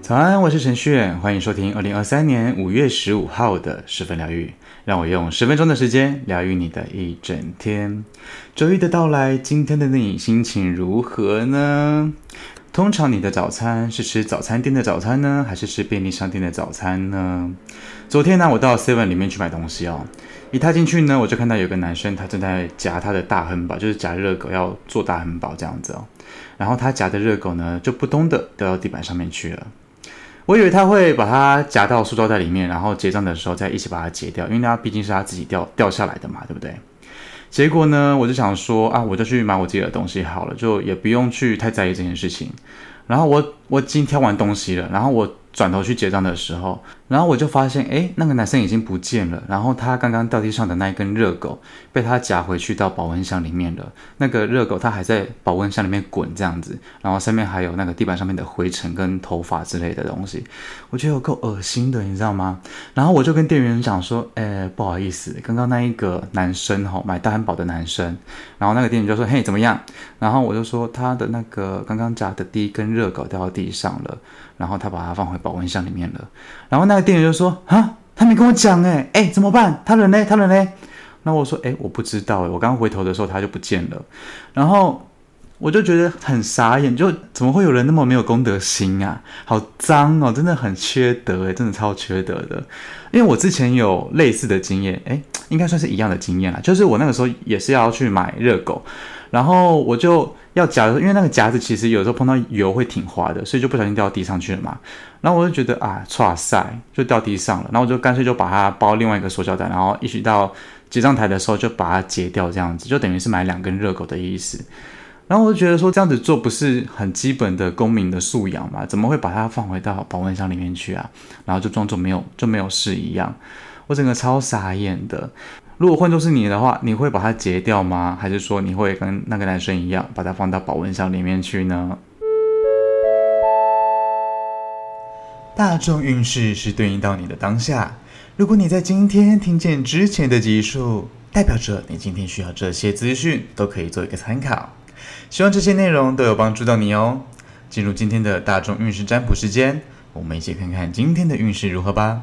早安，我是陈旭，欢迎收听二零二三年五月十五号的十分疗愈。让我用十分钟的时间疗愈你的一整天。周一的到来，今天的你心情如何呢？通常你的早餐是吃早餐店的早餐呢，还是吃便利商店的早餐呢？昨天呢，我到 Seven 里面去买东西哦。一踏进去呢，我就看到有个男生，他正在夹他的大汉堡，就是夹热狗要做大汉堡这样子哦。然后他夹的热狗呢，就扑通的掉到地板上面去了。我以为他会把它夹到塑胶袋里面，然后结账的时候再一起把它结掉，因为它毕竟是他自己掉掉下来的嘛，对不对？结果呢，我就想说啊，我就去买我自己的东西好了，就也不用去太在意这件事情。然后我我已经挑完东西了，然后我。转头去结账的时候，然后我就发现，诶，那个男生已经不见了。然后他刚刚掉地上的那一根热狗，被他夹回去到保温箱里面了。那个热狗它还在保温箱里面滚这样子，然后上面还有那个地板上面的灰尘跟头发之类的东西，我觉得有够恶心的，你知道吗？然后我就跟店员讲说，诶，不好意思，刚刚那一个男生哈，买大汉堡的男生，然后那个店员就说，嘿，怎么样？然后我就说他的那个刚刚夹的第一根热狗掉地上了。然后他把它放回保温箱里面了。然后那个店员就说：“啊，他没跟我讲哎，哎，怎么办？他人呢？他人呢？”那我说：“哎，我不知道哎，我刚回头的时候他就不见了。”然后我就觉得很傻眼，就怎么会有人那么没有公德心啊？好脏哦，真的很缺德哎，真的超缺德的。因为我之前有类似的经验，哎，应该算是一样的经验啦。就是我那个时候也是要去买热狗，然后我就。要夹，因为那个夹子其实有时候碰到油会挺滑的，所以就不小心掉地上去了嘛。然后我就觉得啊，剉赛，就掉地上了。然后我就干脆就把它包另外一个塑胶袋，然后一起到结账台的时候就把它结掉，这样子就等于是买两根热狗的意思。然后我就觉得说这样子做不是很基本的公民的素养嘛？怎么会把它放回到保温箱里面去啊？然后就装作没有就没有事一样，我整个超傻眼的。如果换作是你的话，你会把它截掉吗？还是说你会跟那个男生一样，把它放到保温箱里面去呢？大众运势是对应到你的当下。如果你在今天听见之前的集数，代表着你今天需要这些资讯，都可以做一个参考。希望这些内容都有帮助到你哦。进入今天的大众运势占卜时间，我们一起看看今天的运势如何吧。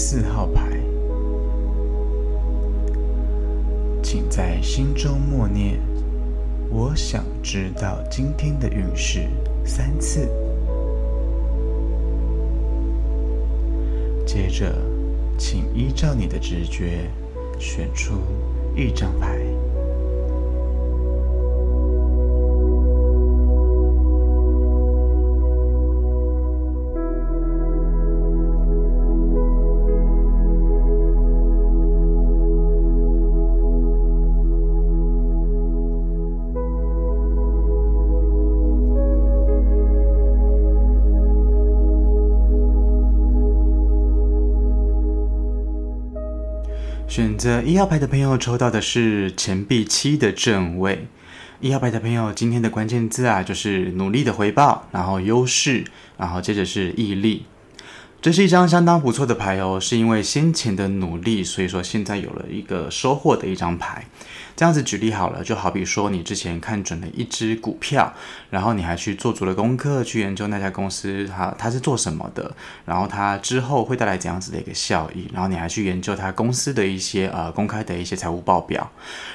四号牌，请在心中默念“我想知道今天的运势”三次。接着，请依照你的直觉选出一张牌。选择一号牌的朋友抽到的是钱币七的正位。一号牌的朋友，今天的关键字啊，就是努力的回报，然后优势，然后接着是毅力。这是一张相当不错的牌哦，是因为先前的努力，所以说现在有了一个收获的一张牌。这样子举例好了，就好比说你之前看准了一只股票，然后你还去做足了功课，去研究那家公司它它是做什么的，然后它之后会带来怎样子的一个效益，然后你还去研究它公司的一些呃公开的一些财务报表，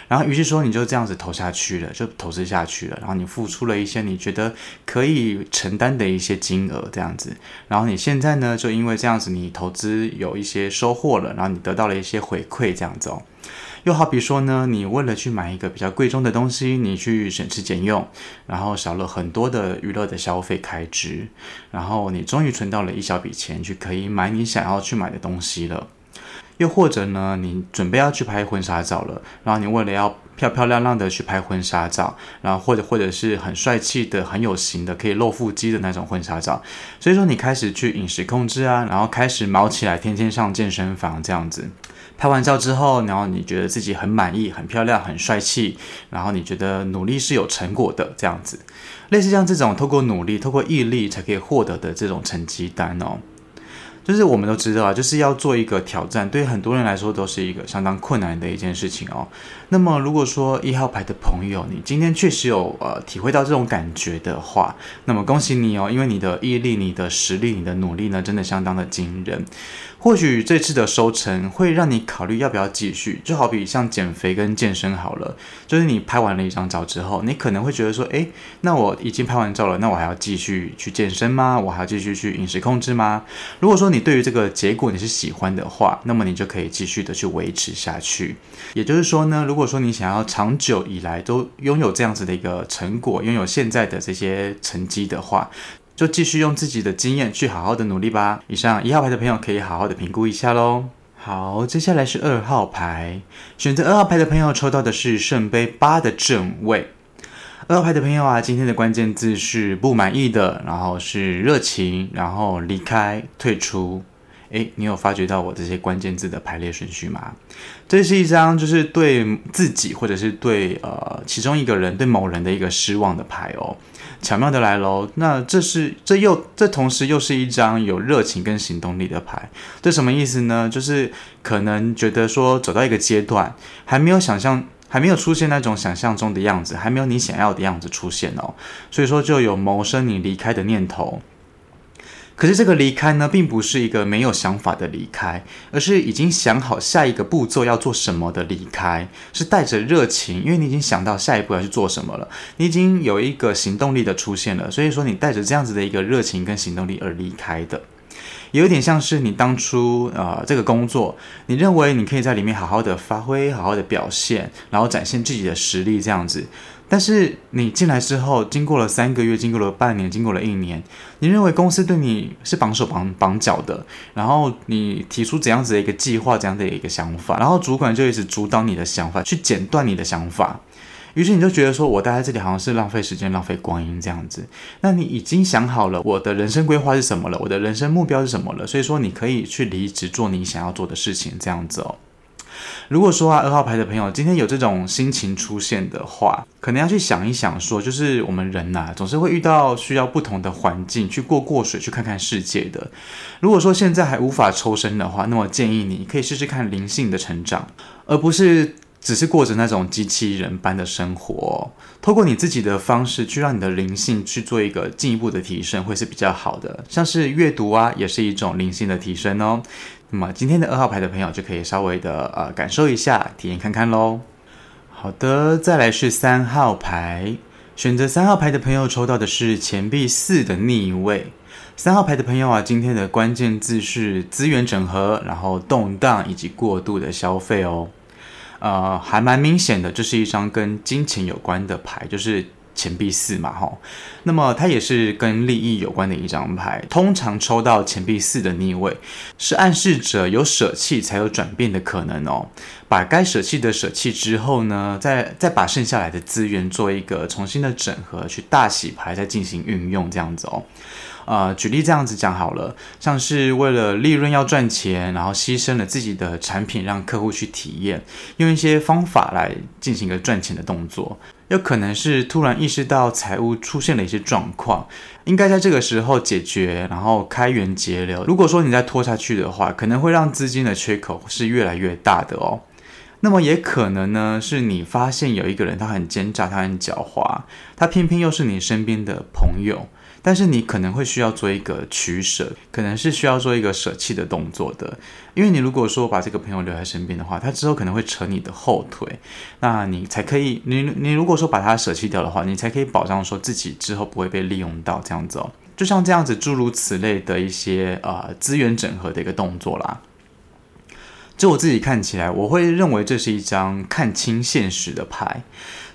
然后于是说你就这样子投下去了，就投资下去了，然后你付出了一些你觉得可以承担的一些金额这样子，然后你现在呢就因为这样子你投资有一些收获了，然后你得到了一些回馈这样子哦。又好比说呢，你为了去买一个比较贵重的东西，你去省吃俭用，然后少了很多的娱乐的消费开支，然后你终于存到了一小笔钱，去可以买你想要去买的东西了。又或者呢，你准备要去拍婚纱照了，然后你为了要漂漂亮亮的去拍婚纱照，然后或者或者是很帅气的、很有型的、可以露腹肌的那种婚纱照，所以说你开始去饮食控制啊，然后开始毛起来，天天上健身房这样子。拍完照之后，然后你觉得自己很满意、很漂亮、很帅气，然后你觉得努力是有成果的这样子，类似像这种透过努力、透过毅力才可以获得的这种成绩单哦。就是我们都知道啊，就是要做一个挑战，对很多人来说都是一个相当困难的一件事情哦。那么如果说一号牌的朋友，你今天确实有呃体会到这种感觉的话，那么恭喜你哦，因为你的毅力、你的实力、你的努力呢，真的相当的惊人。或许这次的收成会让你考虑要不要继续，就好比像减肥跟健身好了，就是你拍完了一张照之后，你可能会觉得说，诶，那我已经拍完照了，那我还要继续去健身吗？我还要继续去饮食控制吗？如果说你对于这个结果你是喜欢的话，那么你就可以继续的去维持下去。也就是说呢，如果说你想要长久以来都拥有这样子的一个成果，拥有现在的这些成绩的话，就继续用自己的经验去好好的努力吧。以上一号牌的朋友可以好好的评估一下喽。好，接下来是二号牌，选择二号牌的朋友抽到的是圣杯八的正位。二号牌的朋友啊，今天的关键字是不满意的，然后是热情，然后离开、退出。诶，你有发觉到我这些关键字的排列顺序吗？这是一张就是对自己或者是对呃其中一个人对某人的一个失望的牌哦。巧妙的来喽，那这是这又这同时又是一张有热情跟行动力的牌。这什么意思呢？就是可能觉得说走到一个阶段，还没有想象，还没有出现那种想象中的样子，还没有你想要的样子出现哦。所以说就有谋生你离开的念头。可是这个离开呢，并不是一个没有想法的离开，而是已经想好下一个步骤要做什么的离开，是带着热情，因为你已经想到下一步要去做什么了，你已经有一个行动力的出现了，所以说你带着这样子的一个热情跟行动力而离开的，有点像是你当初呃这个工作，你认为你可以在里面好好的发挥，好好的表现，然后展现自己的实力这样子。但是你进来之后，经过了三个月，经过了半年，经过了一年，你认为公司对你是绑手绑绑脚的，然后你提出怎样子的一个计划，怎样的一个想法，然后主管就一直阻挡你的想法，去剪断你的想法，于是你就觉得说，我待在这里好像是浪费时间、浪费光阴这样子。那你已经想好了我的人生规划是什么了，我的人生目标是什么了，所以说你可以去离职做你想要做的事情，这样子哦。如果说啊，二号牌的朋友今天有这种心情出现的话，可能要去想一想说，就是我们人呐、总是会遇到需要不同的环境去过过水，去看看世界的。如果说现在还无法抽身的话，那么建议你可以试试看灵性的成长，而不是只是过着那种机器人般的生活。透过你自己的方式去让你的灵性去做一个进一步的提升，会是比较好的。像是阅读啊，也是一种灵性的提升哦。那么今天的二号牌的朋友就可以稍微的呃感受一下，体验看看喽。好的，再来是三号牌，选择三号牌的朋友抽到的是钱币四的逆位。三号牌的朋友啊，今天的关键字是资源整合，然后动荡以及过度的消费哦。呃，还蛮明显的，这是一张跟金钱有关的牌，就是。钱币四嘛，吼，那么它也是跟利益有关的一张牌。通常抽到钱币四的逆位，是暗示着有舍弃才有转变的可能哦。把该舍弃的舍弃之后呢，再再把剩下来的资源做一个重新的整合，去大洗牌，再进行运用这样子哦。呃，举例这样子讲好了，像是为了利润要赚钱，然后牺牲了自己的产品让客户去体验，用一些方法来进行一个赚钱的动作。有可能是突然意识到财务出现了一些状况，应该在这个时候解决，然后开源节流。如果说你再拖下去的话，可能会让资金的缺口是越来越大的哦。那么也可能呢，是你发现有一个人他很奸诈，他很狡猾，他偏偏又是你身边的朋友。但是你可能会需要做一个取舍，可能是需要做一个舍弃的动作的，因为你如果说把这个朋友留在身边的话，他之后可能会扯你的后腿，那你才可以，你你如果说把他舍弃掉的话，你才可以保障说自己之后不会被利用到这样子哦，就像这样子诸如此类的一些呃资源整合的一个动作啦。就我自己看起来，我会认为这是一张看清现实的牌。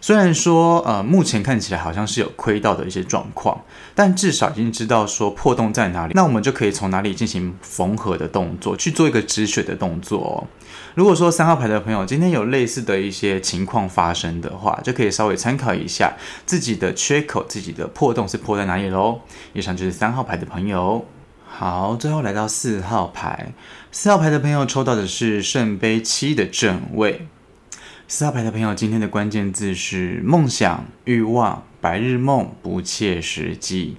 虽然说，呃，目前看起来好像是有亏到的一些状况，但至少已经知道说破洞在哪里，那我们就可以从哪里进行缝合的动作，去做一个止血的动作哦。如果说三号牌的朋友今天有类似的一些情况发生的话，就可以稍微参考一下自己的缺口，自己的破洞是破在哪里喽。以上就是三号牌的朋友。好，最后来到四号牌，四号牌的朋友抽到的是圣杯七的正位。四号牌的朋友，今天的关键字是梦想、欲望、白日梦、不切实际。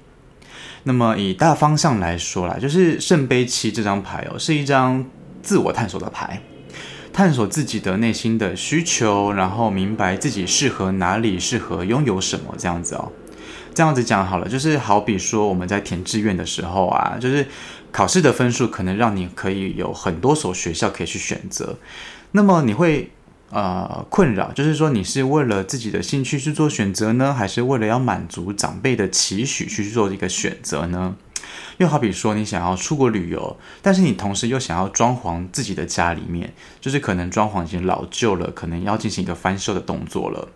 那么以大方向来说啦，就是圣杯七这张牌哦，是一张自我探索的牌，探索自己的内心的需求，然后明白自己适合哪里，适合拥有什么这样子哦。这样子讲好了，就是好比说我们在填志愿的时候啊，就是考试的分数可能让你可以有很多所学校可以去选择，那么你会。呃，困扰就是说，你是为了自己的兴趣去做选择呢，还是为了要满足长辈的期许去做一个选择呢？又好比说，你想要出国旅游，但是你同时又想要装潢自己的家里面，就是可能装潢已经老旧了，可能要进行一个翻修的动作了。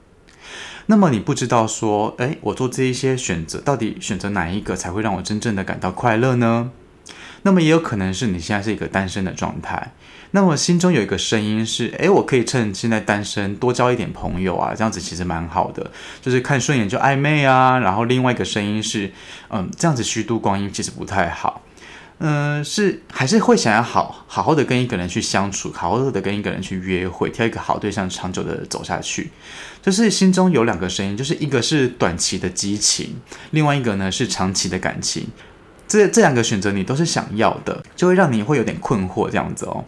那么你不知道说，诶，我做这一些选择，到底选择哪一个才会让我真正的感到快乐呢？那么也有可能是你现在是一个单身的状态。那么心中有一个声音是，诶，我可以趁现在单身多交一点朋友啊，这样子其实蛮好的，就是看顺眼就暧昧啊。然后另外一个声音是，嗯，这样子虚度光阴其实不太好，嗯，是还是会想要好好好的跟一个人去相处，好好的跟一个人去约会，挑一个好对象，长久的走下去。就是心中有两个声音，就是一个是短期的激情，另外一个呢是长期的感情。这这两个选择你都是想要的，就会让你会有点困惑这样子哦。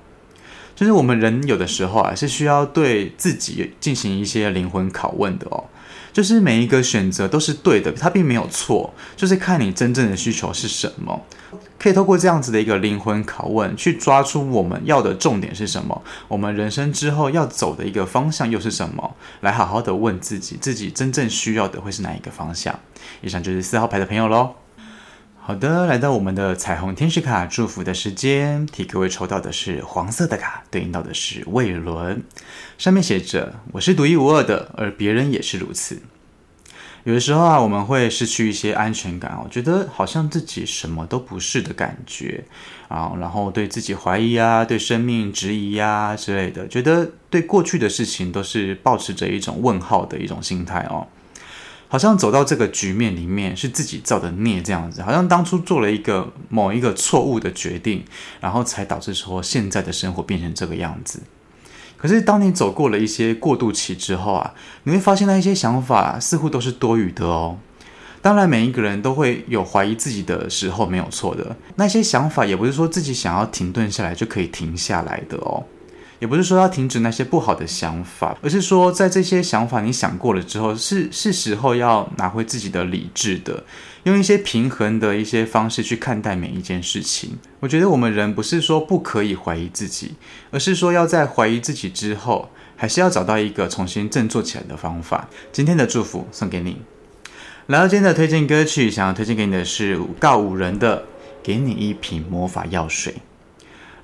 就是我们人有的时候啊，是需要对自己进行一些灵魂拷问的哦。就是每一个选择都是对的，它并没有错，就是看你真正的需求是什么。可以透过这样子的一个灵魂拷问，去抓出我们要的重点是什么，我们人生之后要走的一个方向又是什么，来好好的问自己，自己真正需要的会是哪一个方向。以上就是四号牌的朋友喽。好的，来到我们的彩虹天使卡祝福的时间，替各位抽到的是黄色的卡，对应到的是胃轮，上面写着：“我是独一无二的，而别人也是如此。”有的时候啊，我们会失去一些安全感，我觉得好像自己什么都不是的感觉啊，然后对自己怀疑啊，对生命质疑呀之类的，觉得对过去的事情都是抱持着一种问号的一种心态哦。好像走到这个局面里面是自己造的孽这样子，好像当初做了一个某一个错误的决定，然后才导致说现在的生活变成这个样子。可是当你走过了一些过渡期之后啊，你会发现那一些想法似乎都是多余的哦。当然，每一个人都会有怀疑自己的时候，没有错的。那些想法也不是说自己想要停顿下来就可以停下来的哦。也不是说要停止那些不好的想法，而是说在这些想法你想过了之后，是是时候要拿回自己的理智的，用一些平衡的一些方式去看待每一件事情。我觉得我们人不是说不可以怀疑自己，而是说要在怀疑自己之后，还是要找到一个重新振作起来的方法。今天的祝福送给你。来到今天的推荐歌曲，想要推荐给你的是告五人的《给你一瓶魔法药水》。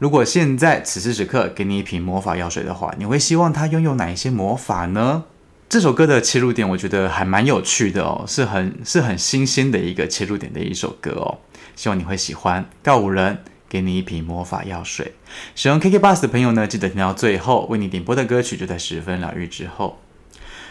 如果现在此时此刻给你一瓶魔法药水的话，你会希望它拥有哪一些魔法呢？这首歌的切入点我觉得还蛮有趣的哦，是很是很新鲜的一个切入点的一首歌哦，希望你会喜欢。告五人给你一瓶魔法药水，使用 KKBOX 的朋友呢，记得听到最后，为你点播的歌曲就在十分疗愈之后。